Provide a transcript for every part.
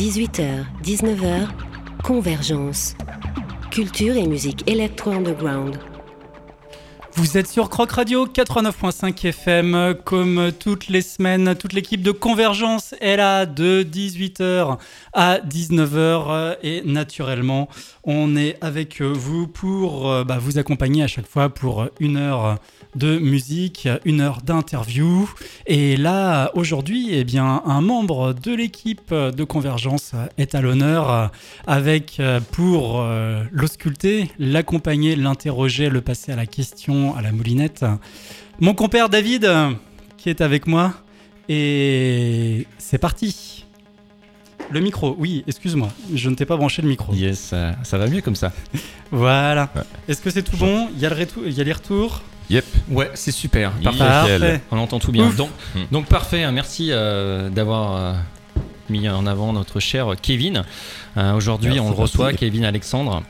18h, 19h, Convergence. Culture et musique électro-underground. Vous êtes sur Croc Radio 89.5 FM. Comme toutes les semaines, toute l'équipe de Convergence est là de 18h à 19h. Et naturellement, on est avec vous pour euh, bah, vous accompagner à chaque fois pour une heure de musique, une heure d'interview. Et là, aujourd'hui, eh bien, un membre de l'équipe de Convergence est à l'honneur avec, euh, pour euh, l'ausculter, l'accompagner, l'interroger, le passer à la question, à la moulinette. Mon compère David, qui est avec moi. Et c'est parti. Le micro, oui, excuse-moi, je ne t'ai pas branché le micro. Yes, ça, ça va mieux comme ça. Voilà. Ouais. Est-ce que c'est tout bon? Il y, a le retour- il y a les retours? Yep. Ouais, c'est super. Parfait. Parfait. On entend tout bien. Ouf. Donc, donc parfait. Merci euh, d'avoir euh, mis en avant notre cher Kevin. Euh, Aujourd'hui, on le reçoit. Kevin Alexandre.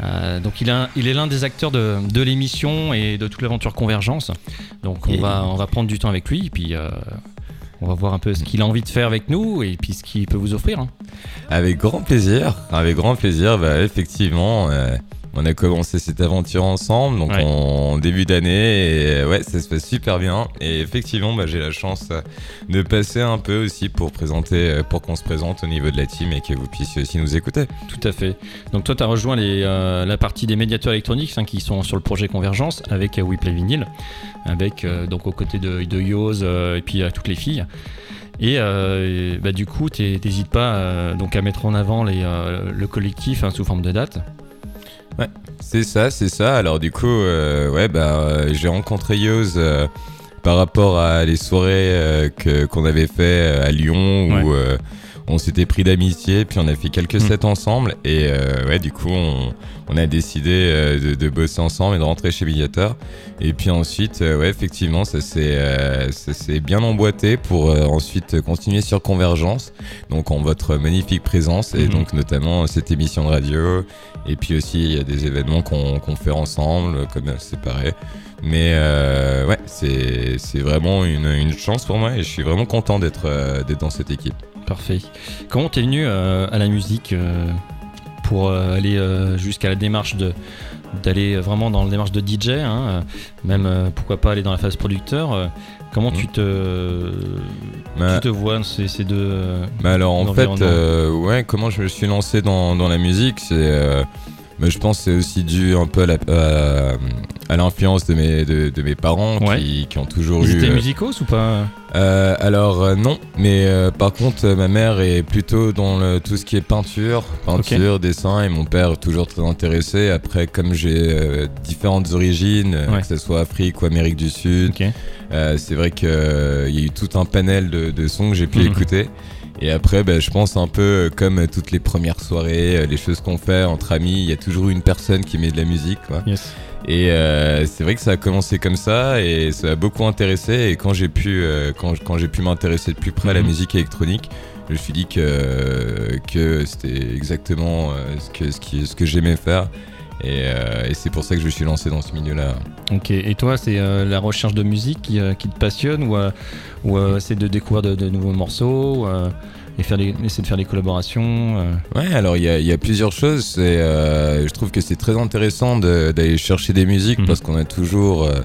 Euh, donc il, a- il est l'un des acteurs de, de l'émission et de toute l'aventure Convergence. Donc on Et- va, on va prendre du temps avec lui et puis euh, on va voir un peu ce qu'il a envie de faire avec nous et puis ce qu'il peut vous offrir. hein. Avec grand plaisir, avec grand plaisir. Bah, effectivement, euh, on a commencé cette aventure ensemble, donc Ouais. en début d'année, et ouais, ça se passe super bien. Et effectivement, bah, j'ai la chance de passer un peu aussi pour présenter, euh, pour qu'on se présente au niveau de la team et que vous puissiez aussi nous écouter. Tout à fait. Donc toi, tu as rejoint les, euh, la partie des médiateurs électroniques hein, qui sont sur le projet Convergence avec euh, We Play Vinyl, avec euh, donc aux côtés de, de Yoz et puis toutes les filles. Et euh, bah, du coup, t'hé- t'hésites pas euh, donc à mettre en avant les, euh, le collectif hein, sous forme de date. C'est ça, c'est ça. Alors du coup, euh, ouais, bah, euh, j'ai rencontré Yoz euh, par rapport à les soirées euh, que qu'on avait fait euh, à Lyon où euh, on s'était pris d'amitié, puis on a fait quelques sets ensemble et euh, ouais, du coup, on, on a décidé euh, de, de bosser ensemble et de rentrer chez Mediator. Et puis ensuite, euh, ouais, effectivement, ça s'est euh, ça s'est bien emboîté pour euh, ensuite continuer sur Convergence. Donc en votre magnifique présence et Mhm. donc notamment cette émission de radio. Et puis aussi, il y a des événements qu'on qu'on fait ensemble, comme euh, pareil. Mais euh, ouais, c'est c'est vraiment une, une chance pour moi et je suis vraiment content d'être euh, d'être dans cette équipe. Parfait. Comment t'es venu euh, à la musique euh, pour euh, aller jusqu'à la démarche de d'aller vraiment dans la démarche de DJ, hein, même pourquoi pas aller dans la phase producteur. comment tu Mhm. te Bah, tu te vois dans ces, ces deux Bah alors en fait, euh, ouais, comment je me suis lancé dans, dans la musique, c'est, euh, bah, je pense que c'est aussi dû un peu à, la- à, à l'influence de mes, de, de mes parents Ouais. qui, qui ont toujours Ils eu. étaient euh, ou pas euh, alors euh, non, mais euh, par contre ma mère est plutôt dans le, tout ce qui est peinture, peinture, dessin, et mon père est toujours très intéressé. Après, comme j'ai différentes origines, Ouais. que ce soit Afrique ou Amérique du Sud, c'est vrai qu'il y a eu tout un panel de, de sons que j'ai pu Mhm. écouter. Et après, bah, je pense un peu euh, comme toutes les premières soirées, euh, les choses qu'on fait entre amis, il y a toujours une personne qui met de la musique. Quoi. Yes. Et euh, c'est vrai que ça a commencé comme ça et ça a beaucoup intéressé. Et quand j'ai pu, euh, quand, quand j'ai pu m'intéresser de plus près à la Mhm. musique électronique, je me suis dit que, que c'était exactement ce que, ce qui, ce que j'aimais faire. Et, euh, et c'est pour ça que je me suis lancé dans ce milieu-là. Ok. Et toi, c'est euh, la recherche de musique qui, euh, qui te passionne ou, ou c'est de découvrir de, de nouveaux morceaux et faire des, essayer de faire des collaborations euh, Ouais, alors il y a, il y a plusieurs choses. Euh, je trouve que c'est très intéressant d'aller chercher des musiques Mhm. parce qu'on a toujours euh,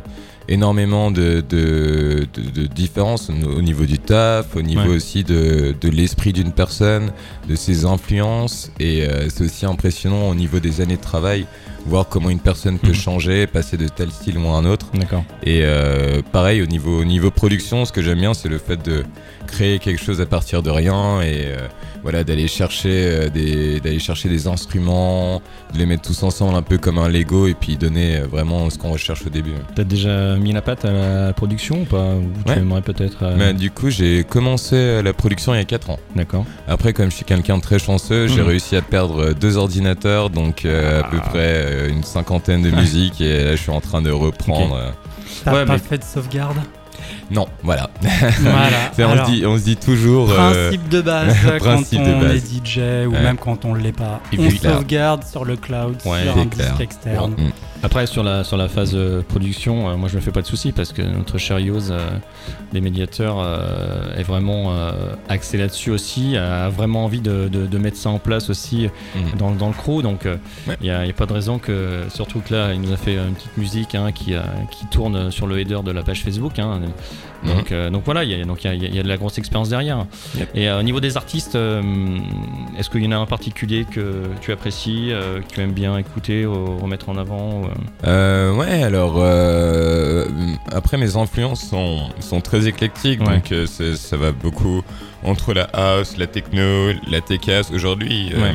énormément de, de, de- de différences au au niveau du taf, au niveau Ouais. aussi de, de l'esprit d'une personne, de ses influences. Et euh, c'est aussi impressionnant au niveau des années de travail, voir comment une personne peut Mhm. changer, passer de tel style ou à un autre. D'accord. Et euh, pareil, au niveau, au niveau production, ce que j'aime bien, c'est le fait de créer quelque chose à partir de rien et euh, voilà, d'aller chercher, euh, des, d'aller chercher des instruments, de les mettre tous ensemble un peu comme un Lego et puis donner vraiment ce qu'on recherche au début. T'as déjà mis la patte à la production ou pas? Ou tu aimerais peut-être euh, Mais du coup, j'ai commencé la production il y a 4 ans. D'accord. Après, comme je suis quelqu'un de très chanceux, j'ai Mhm. réussi à perdre deux ordinateurs, donc à peu Ah. près une cinquantaine de musiques et là, je suis en train de reprendre. euh. T'as Ouais, pas mais- fait de sauvegarde? Non, voilà. On, Alors, se dit, on se dit toujours. euh, Principe de base quand de on base. est DJ ou Ouais. même quand on l'est pas. Et on puis, là- sauvegarde sur le cloud, Ouais, sur un clair. disque externe. Mm. Après, sur la, sur la phase euh, production, euh, moi je me fais pas de soucis parce que notre cher Yoz, euh, des médiateurs, euh, est vraiment euh, axé là-dessus aussi, a vraiment envie de, de- de mettre ça en place aussi Mhm. dans, dans le crew. Donc il Ouais. n'y a, y a pas de raison que, surtout que là, il nous a fait une petite musique hein, qui, a- qui tourne sur le header de la page Facebook. hein. Donc, euh, donc voilà, il y, a- donc il y, a- il y a de la grosse expérience derrière. Yep. Et euh, au niveau des artistes, euh, est-ce qu'il y en a un particulier que tu apprécies, que tu aimes bien écouter, ou remettre en avant ou, ouais, alors après mes influences sont, sont très éclectiques, Ouais. donc ça va beaucoup entre la house, la techno, la tech house. Aujourd'hui, Ouais.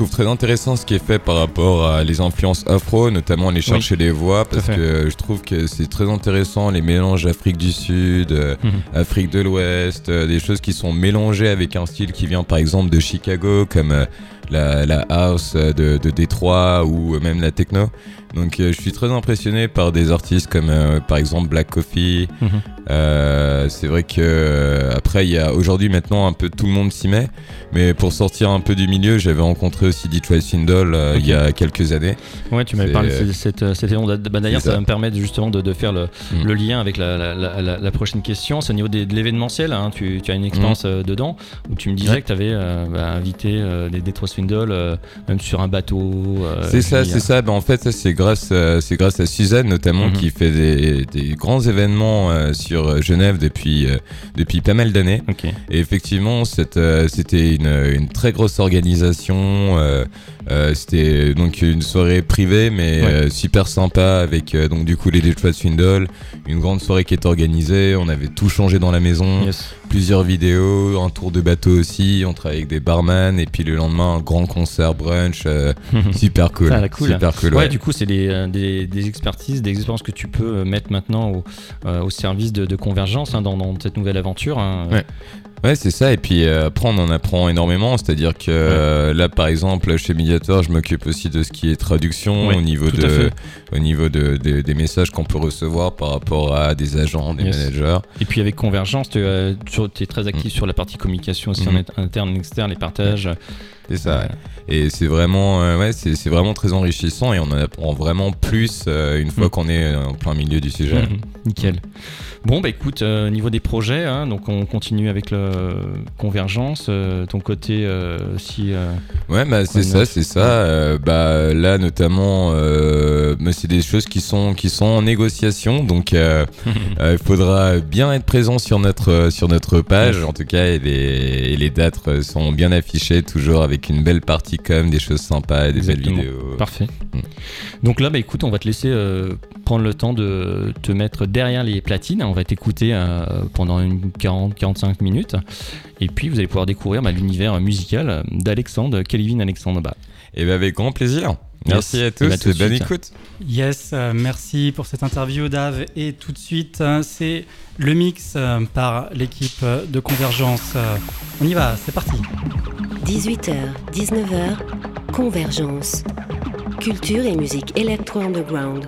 Je trouve très intéressant ce qui est fait par rapport à les influences afro, notamment aller chercher les voix, parce que je trouve que c'est très intéressant les mélanges Afrique du Sud, euh, Afrique de l'Ouest, euh, des choses qui sont mélangées avec un style qui vient par exemple de Chicago, comme euh, la, la house de, de Détroit ou même la techno. Donc euh, je suis très impressionné par des artistes comme euh, par exemple Black Coffee. Mhm. Euh, c'est vrai que après il y a aujourd'hui maintenant un peu tout le monde s'y met, mais pour sortir un peu du milieu, j'avais rencontré aussi Detroit Swindle euh, Ok. il y a quelques années. Ouais, tu m'avais parlé de cette, cette. Bah, D'ailleurs, ça ça. va me permettre justement de, de faire le, Mm. le lien avec la, la- la- la- la prochaine question. C'est au niveau des- de l'événementiel. hein. Tu, tu as une expérience euh, dedans où tu me disais Ouais. que tu avais invité euh, des Detroit Swindle, euh, même sur un bateau. C'est ça, c'est ça. Ben, en fait, ça, c'est grâce, à- c'est grâce à Suzanne notamment Mhm. qui fait des, des grands événements euh, sur euh, Genève depuis euh, depuis pas mal d'années. Et effectivement, c'était une, une très grosse organisation. c'était donc une soirée privée, mais Ouais. super sympa avec donc du coup les Detroit Swindle, une grande soirée qui est organisée. On avait tout changé dans la maison, Yes. Plusieurs vidéos, un tour de bateau aussi. On travaille avec des barman et puis le lendemain un grand concert brunch. euh, super cool, Ah, cool. super cool. Ouais, ouais. du coup, c'est des, euh, des, des expertises, des expériences que tu peux euh, mettre maintenant au, euh, au service de, de convergence hein, dans, dans cette nouvelle aventure. hein. Ouais. Ouais, c'est ça. Et puis euh, après, on en apprend énormément. C'est-à-dire que euh, là, par exemple, chez Mediator, je m'occupe aussi de ce qui est traduction au niveau de, au niveau de, de- des messages qu'on peut recevoir par rapport à des agents, des Yes. managers. Et puis avec Convergence, tu es très actif Mm. sur la partie communication aussi Mhm. en int- interne, externe, les partages. C'est ça. Ouais. Et c'est vraiment, euh, ouais, c'est vraiment très enrichissant et on en apprend vraiment plus euh, une fois Mm. qu'on est en plein milieu du sujet. Mhm. Nickel. Bon, bah écoute, euh, au niveau des projets, hein, donc on continue avec le Convergence. euh, ton côté, euh, si. euh, Ouais, bah c'est ça, c'est ça. Euh, bah là notamment, euh, mais c'est des choses qui sont qui sont en négociation, donc euh, euh, il faudra bien être présent sur notre sur notre page. En tout cas, et les, et les dates sont bien affichées, toujours avec une belle partie com, des choses sympas, et des Exactement. belles vidéos. Parfait. Mm. Donc là, bah écoute, on va te laisser euh, prendre le temps de te mettre derrière les platines. On va t'écouter euh, pendant une 40-45 minutes. Et puis, vous allez pouvoir découvrir bah, l'univers musical d'Alexandre, Kelvin Alexandre. Bah, Et bah avec grand plaisir. Merci Yes. à Et tous bah, tout de et bonne suite. écoute. Yes, euh, merci pour cette interview Dave. Et tout de suite, euh, c'est le mix euh, par l'équipe de Convergence. Euh, on y va, c'est parti. 18h, 19h, Convergence. Culture et musique électro-underground.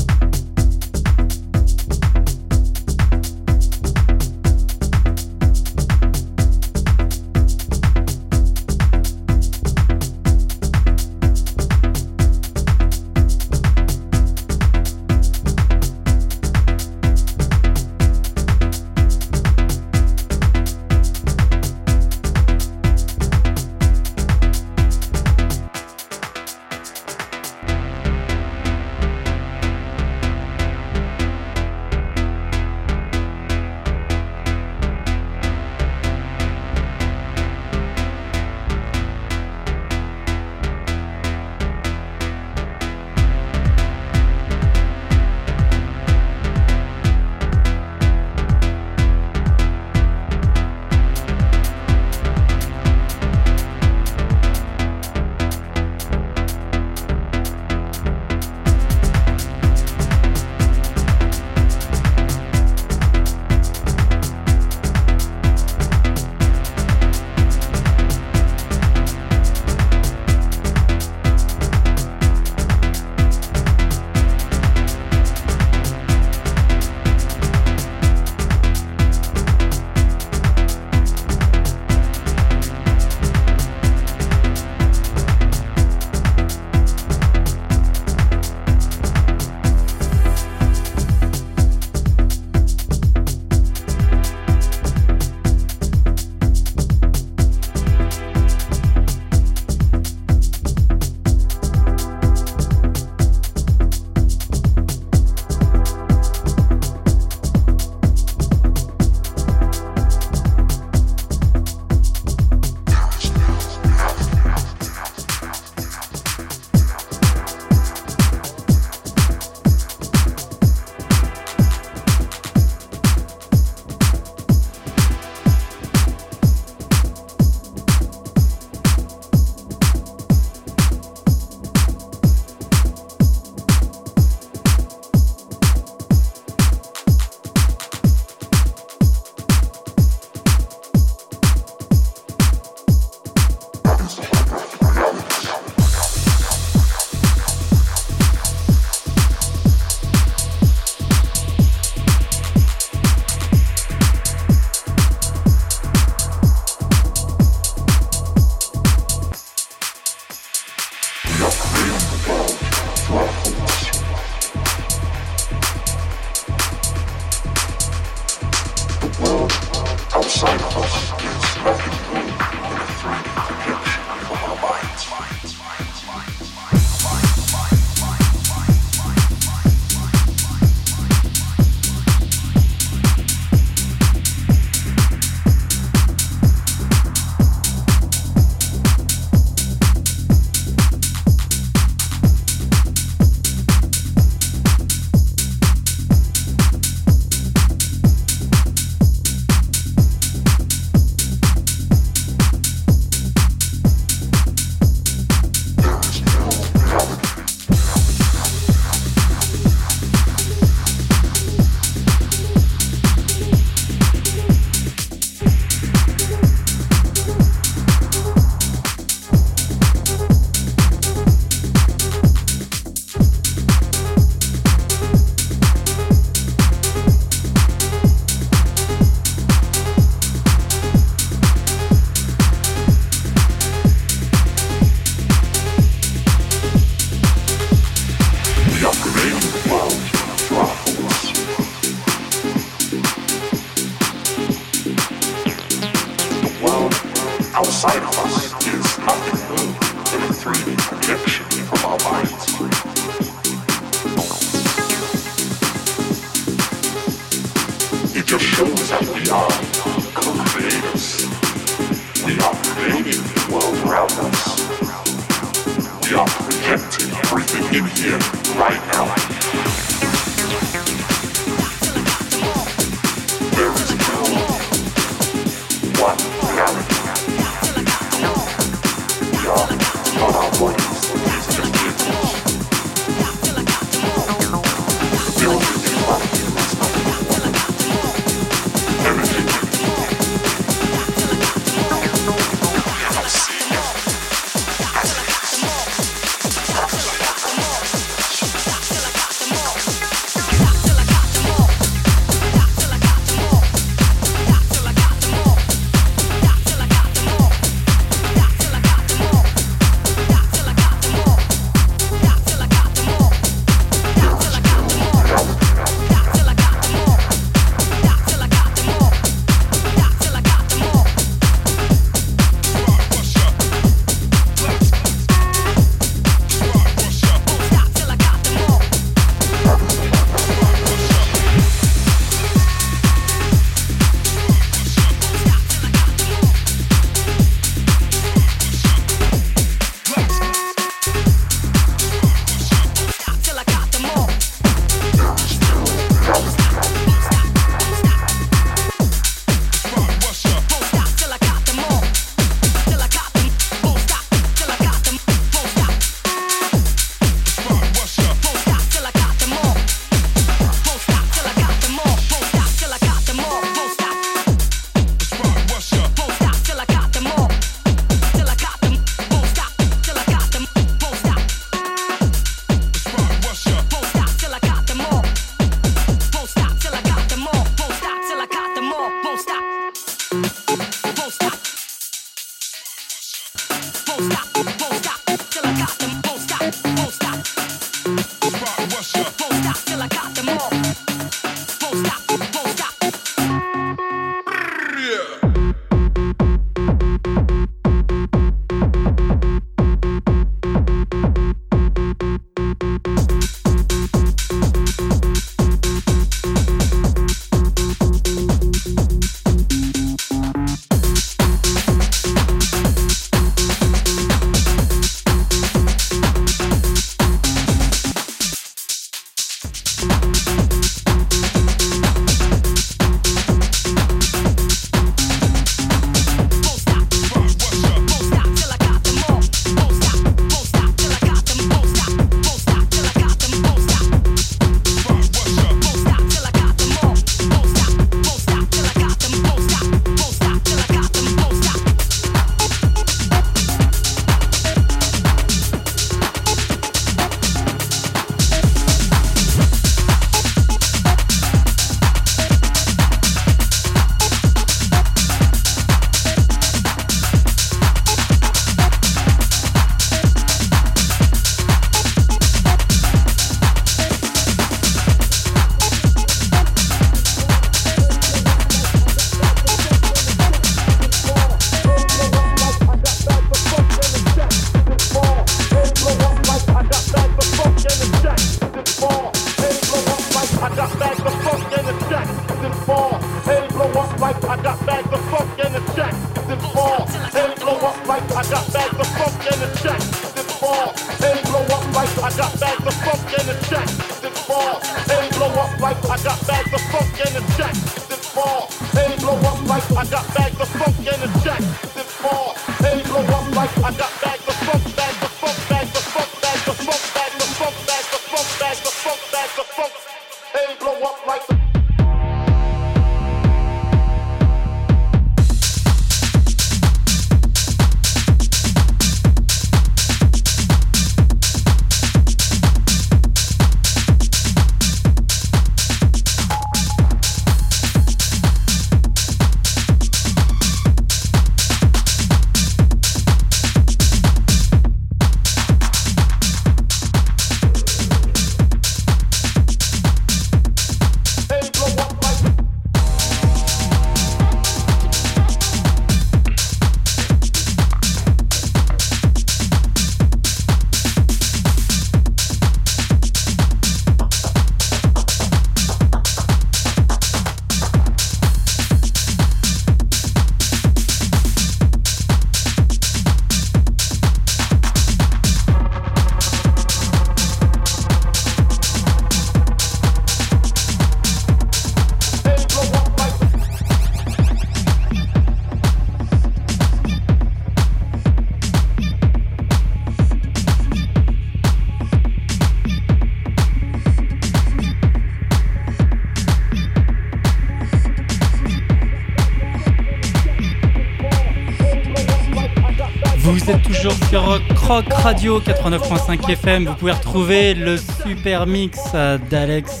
Croc Radio 89.5 FM. Vous pouvez retrouver le super mix euh, d'Alex,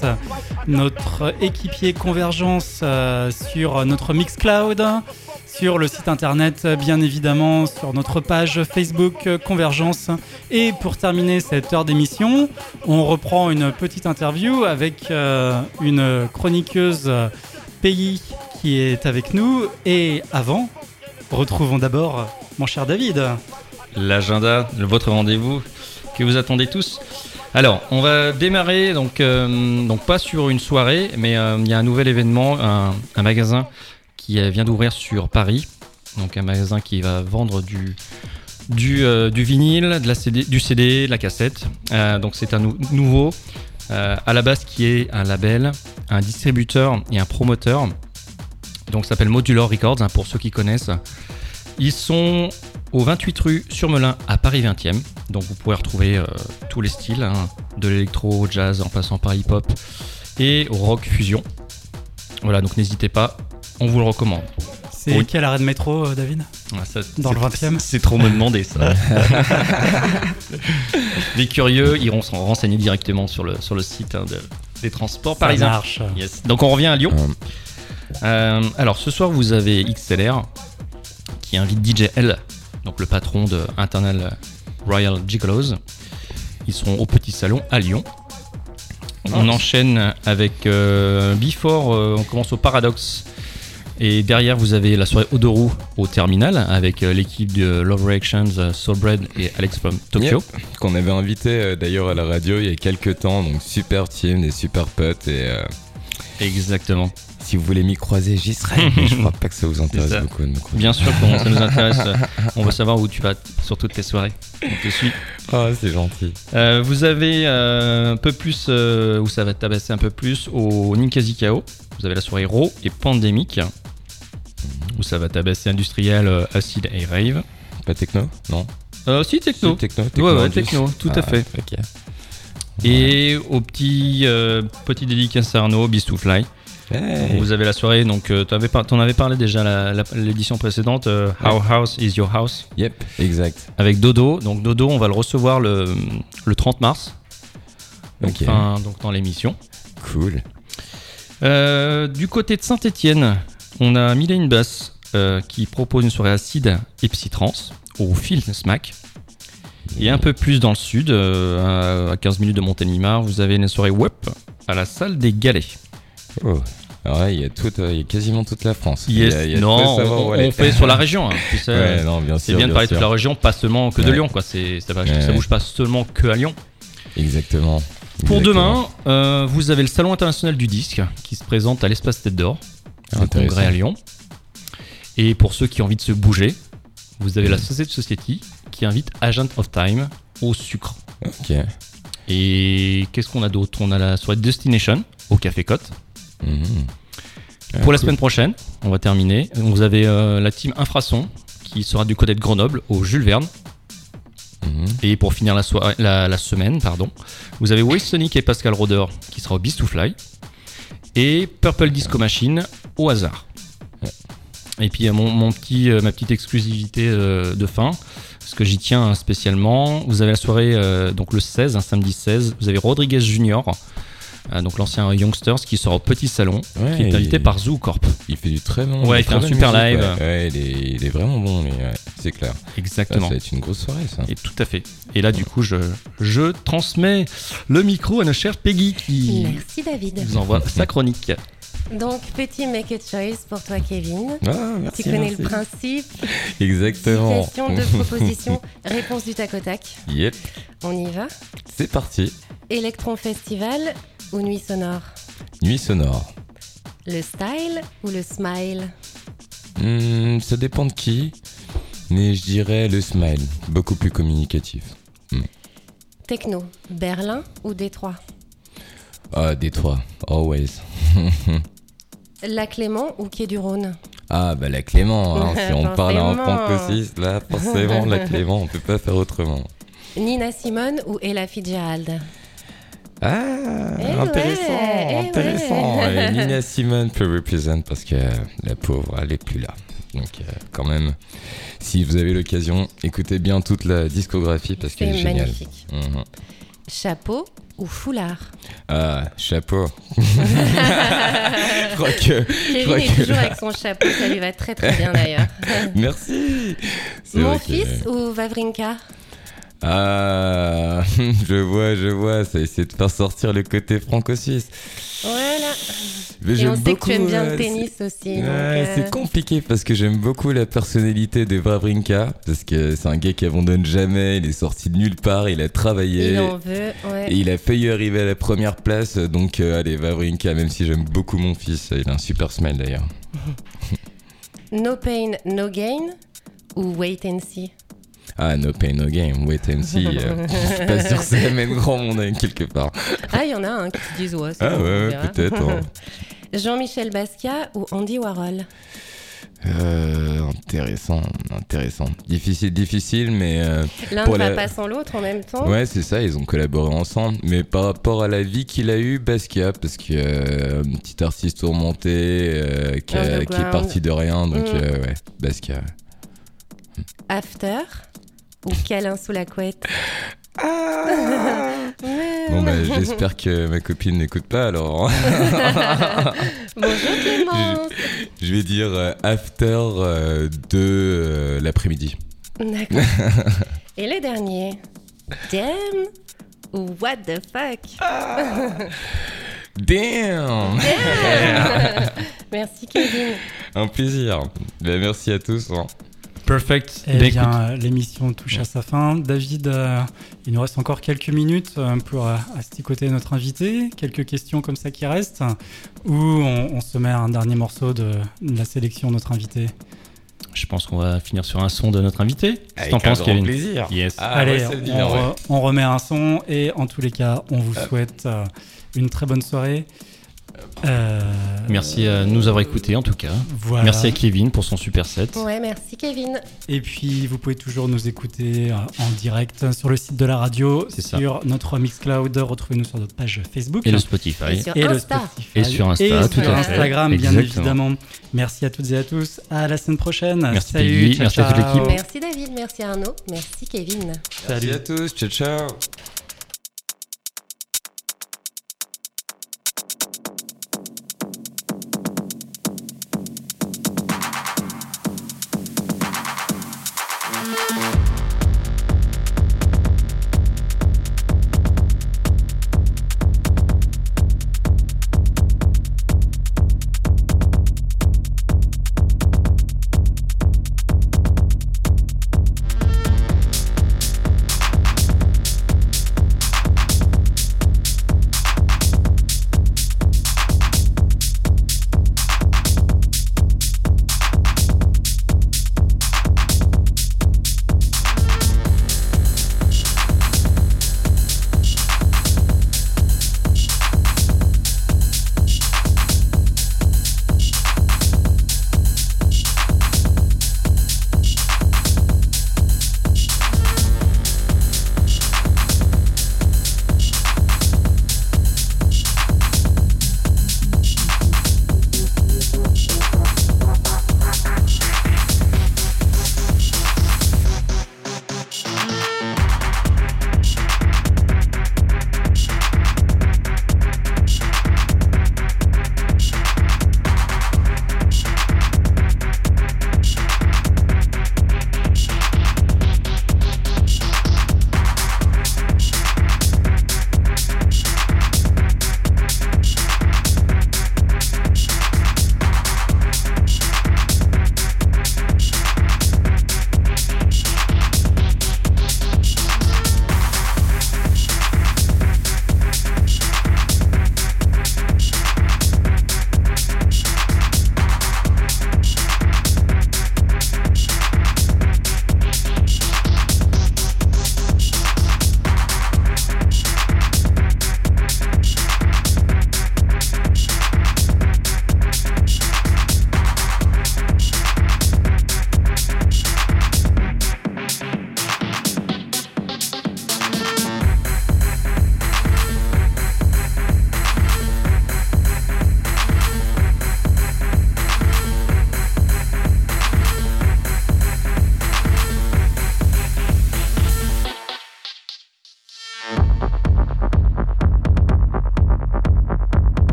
notre équipier Convergence, euh, sur notre Mixcloud, sur le site internet, bien évidemment, sur notre page Facebook euh, Convergence. Et pour terminer cette heure d'émission, on reprend une petite interview avec une chroniqueuse pays qui est avec nous. Et avant, retrouvons d'abord mon cher David. L'agenda, votre rendez-vous que vous attendez tous. Alors, on va démarrer donc, euh, donc pas sur une soirée, mais euh, il y a un nouvel événement, un, magasin qui euh, vient d'ouvrir sur Paris. Donc un magasin qui va vendre du, du, vinyle, de la du CD, de la cassette. Donc c'est un nou- nouveau, à la base qui est un label, un distributeur et un promoteur. Donc ça s'appelle Modular Records, hein, pour ceux qui connaissent. Ils sont au 28 rue Surmelin à Paris 20e. Donc vous pourrez retrouver euh, tous les styles, hein, de l'électro, au jazz, en passant par hip-hop et au rock fusion. Voilà, donc n'hésitez pas, on vous le recommande. C'est Oui. quel arrêt de métro, euh, David Ah, ça, Dans le c'est- 20e? C'est trop me demander ça. Les curieux iront s'en renseigner directement sur le, sur le site hein, de- des transports Ça parisiens. marche. Yes. Donc on revient à Lyon. Hum. Euh, alors ce soir vous avez XLR qui invite DJ L, donc le patron de Internal Royal Gigolos. Ils seront au petit salon à Lyon. On enchaîne avec euh, Before, euh, on commence au Paradox. Et derrière, vous avez la soirée Odoru au terminal avec euh, l'équipe de Love Reactions, euh, Soulbread et Alex from Tokyo. Qu'on avait invité d'ailleurs à la radio il y a quelques temps, donc super team, des super potes et Exactement. Si vous voulez m'y croiser, j'y serai. mais je crois pas que ça vous intéresse beaucoup de. Bien sûr, ça nous intéresse. On veut savoir où tu vas sur toutes tes soirées. On te suit. Ah, c'est gentil. Euh, vous avez euh, un peu plus, euh, où ça va tabasser un peu plus, au Ninkasi Kao. Vous avez la soirée Raw et Pandémique, où ça va tabasser industriel, euh, acide et rave. Pas techno Non Euh, si, techno. Si, Techno, Ouais, techno ouais, induce. techno, tout à Ah, fait. Ok. Et au petit, petit dédicace à Arnaud, Beast to Fly. Hey. Vous avez la soirée, donc euh, par- t'en avais parlé déjà l'édition précédente, euh, Our House is Your House, Yep, exact. avec Dodo. Donc Dodo, on va le recevoir le, le 30 mars, donc, fin- donc dans l'émission. Cool. Euh, du côté de Saint-Etienne, on a Mylène Bass euh, qui propose une soirée acide et psytrance au Film Smack. Et un peu plus dans le sud, à 15 minutes de Montélimar, vous avez une soirée web à la salle des Galets. Oh. Alors là, il y a, tout, euh, il y a quasiment toute la France. Yes. Il y a- il y a non, on, fait sur la région. hein, tu sais, Ouais, non, bien c'est sûr. bien de parler de toute la région, pas seulement que de Ouais. Lyon. Quoi. C'est, ça, va- Ouais, ça bouge pas seulement que à Lyon. Exactement. Pour Exactement. demain, euh, vous avez le Salon international du disque qui se présente à l'espace Tête d'Or, le Intéressant. congrès à Lyon. Et pour ceux qui ont envie de se bouger, vous avez la Society Society qui invite Agent of Time au sucre. Ok. Et qu'est-ce qu'on a d'autre? On a la soirée Destination au Café Côte. Pour la semaine prochaine, on va terminer. Vous avez euh, la team Infrason qui sera du côté de Grenoble au Jules Verne. Mhm. Et pour finir la, soirée, la, la semaine, pardon, vous avez Waste Sonic et Pascal Roder qui sera au Beast to Fly. Et Purple Disco Machine au hasard. Et puis mon, mon petit, euh, ma petite exclusivité euh, de fin, parce que j'y tiens spécialement. Vous avez la soirée, donc le 16, un samedi 16, vous avez Rodriguez Junior, donc l'ancien Youngsters, qui sera au Petit Salon, Ouais, qui est invité il- par Zoo Corp. Il fait du très bon. Ouais, il fait un super musique, live. Ouais, Ouais, il, est, il est vraiment bon, ouais, c'est clair. Exactement. ça va être une grosse soirée, ça. Et tout à fait. Et là, du coup, je, je transmets le micro à notre chère Peggy qui Merci David. vous envoie sa chronique. Donc, petit make a choice pour toi, Kevin. Ah, merci. Tu connais merci. le principe. Exactement. Question de proposition, réponse du tac au tac. Yep, On y va. c'est parti. Electron Festival ou Nuit Sonore Nuit sonore. Le style ou le smile Hmm, ça dépend de qui, mais je dirais le smile, beaucoup plus communicatif. Techno, Berlin ou Détroit Ah, Détroit, always. La Clément ou Quai du Rhône Ah, bah la Clément, hein, si on parle en là, forcément, la Clément, on peut pas faire autrement. Nina Simone ou Ella Fitzgerald Ah, Eh intéressant, ouais, eh intéressant. ouais. Et Nina Simone peut représenter parce que la pauvre, elle est plus là. Donc, euh, quand même, si vous avez l'occasion, écoutez bien toute la discographie parce qu'elle est géniale. Mhm. Chapeau ou foulard? Ah, chapeau. Je crois que. Kevin crois est que toujours là- avec son chapeau, ça lui va très très bien d'ailleurs. Merci. Mon que- fils ou Vavrinka? Ah, je vois, je vois. Ça essaie de faire sortir le côté franco-suisse. Voilà. Mais Et on sait que tu aimes bien euh, le tennis aussi. c'est- euh, c'est compliqué parce que j'aime beaucoup la personnalité de Wawrinka parce que c'est un gars qui abandonne jamais, il est sorti de nulle part, il a travaillé il en veut. ouais. et il a failli arriver à la première place donc euh, allez Wawrinka même si j'aime beaucoup mon fils, il a un super smile d'ailleurs. No pain, no gain ou wait and see? Ah no pain no game, wait and see. euh, je suis pas sûr que ça amène grand monde hein, quelque part. Ah, il y en a un qui disent ouais, c'est Ah bon, on ouais, peut-être. hein. Jean-Michel Basquiat ou Andy Warhol Euh, intéressant, intéressant. Difficile, difficile, mais euh, L'un ne va la- pas sans l'autre en même temps. ouais, c'est ça, ils ont collaboré ensemble. Mais par rapport à la vie qu'il a eue, Basquiat, parce que euh, un petit artiste tourmenté euh, qui, est parti de rien, donc Mm. euh, ouais, Basquiat. After ou câlin sous la couette Ouais. Ah. Bon bah j'espère que ma copine n'écoute pas alors. Bonjour Clémence Je vais dire euh, after euh, de euh, l'après-midi. D'accord. Et le dernier Damn ou What the fuck? Damn Merci Kevin. Un plaisir. Bah, merci à tous. hein. Perfect. Eh Bah, bien, euh, l'émission touche à sa fin. David, euh, il nous reste encore quelques minutes euh, pour euh, asticoter notre invité. Quelques questions comme ça qui restent. Ou on, on se met à un dernier morceau de, de la sélection de notre invité? je pense qu'on va finir sur un son de notre invité. Avec t'en un penses, grand Kevin plaisir. Yes. Ah, Allez, ouais, on, re- on remet un son et en tous les cas, on vous souhaite euh, une très bonne soirée. Euh, Merci à nous avoir écoutés en tout cas. Voilà. Merci à Kevin pour son super set. Ouais, merci Kevin. Et puis, vous pouvez toujours nous écouter euh, en direct sur le site de la radio, sur notre Mixcloud. Retrouvez-nous sur notre page Facebook. Et le Spotify. Et sur et le Insta. Spotify. Et sur Insta, Et. Instagram, bien Exactement. évidemment. Merci à toutes et à tous. À la semaine prochaine. Merci Salut, ciao, merci à toute l'équipe. Merci David, merci Arnaud, merci Kevin. Salut. À tous. Ciao, ciao.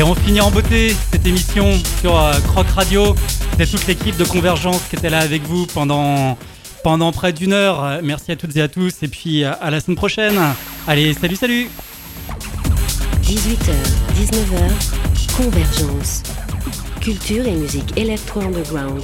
Et on finit en beauté cette émission sur euh, Croc Radio. C'est toute l'équipe de Convergence qui était là avec vous pendant, pendant près d'une heure. Merci à toutes et à tous. Et puis euh, à la semaine prochaine. Allez, salut, salut 18h, 19h, Convergence. Culture et musique électro underground.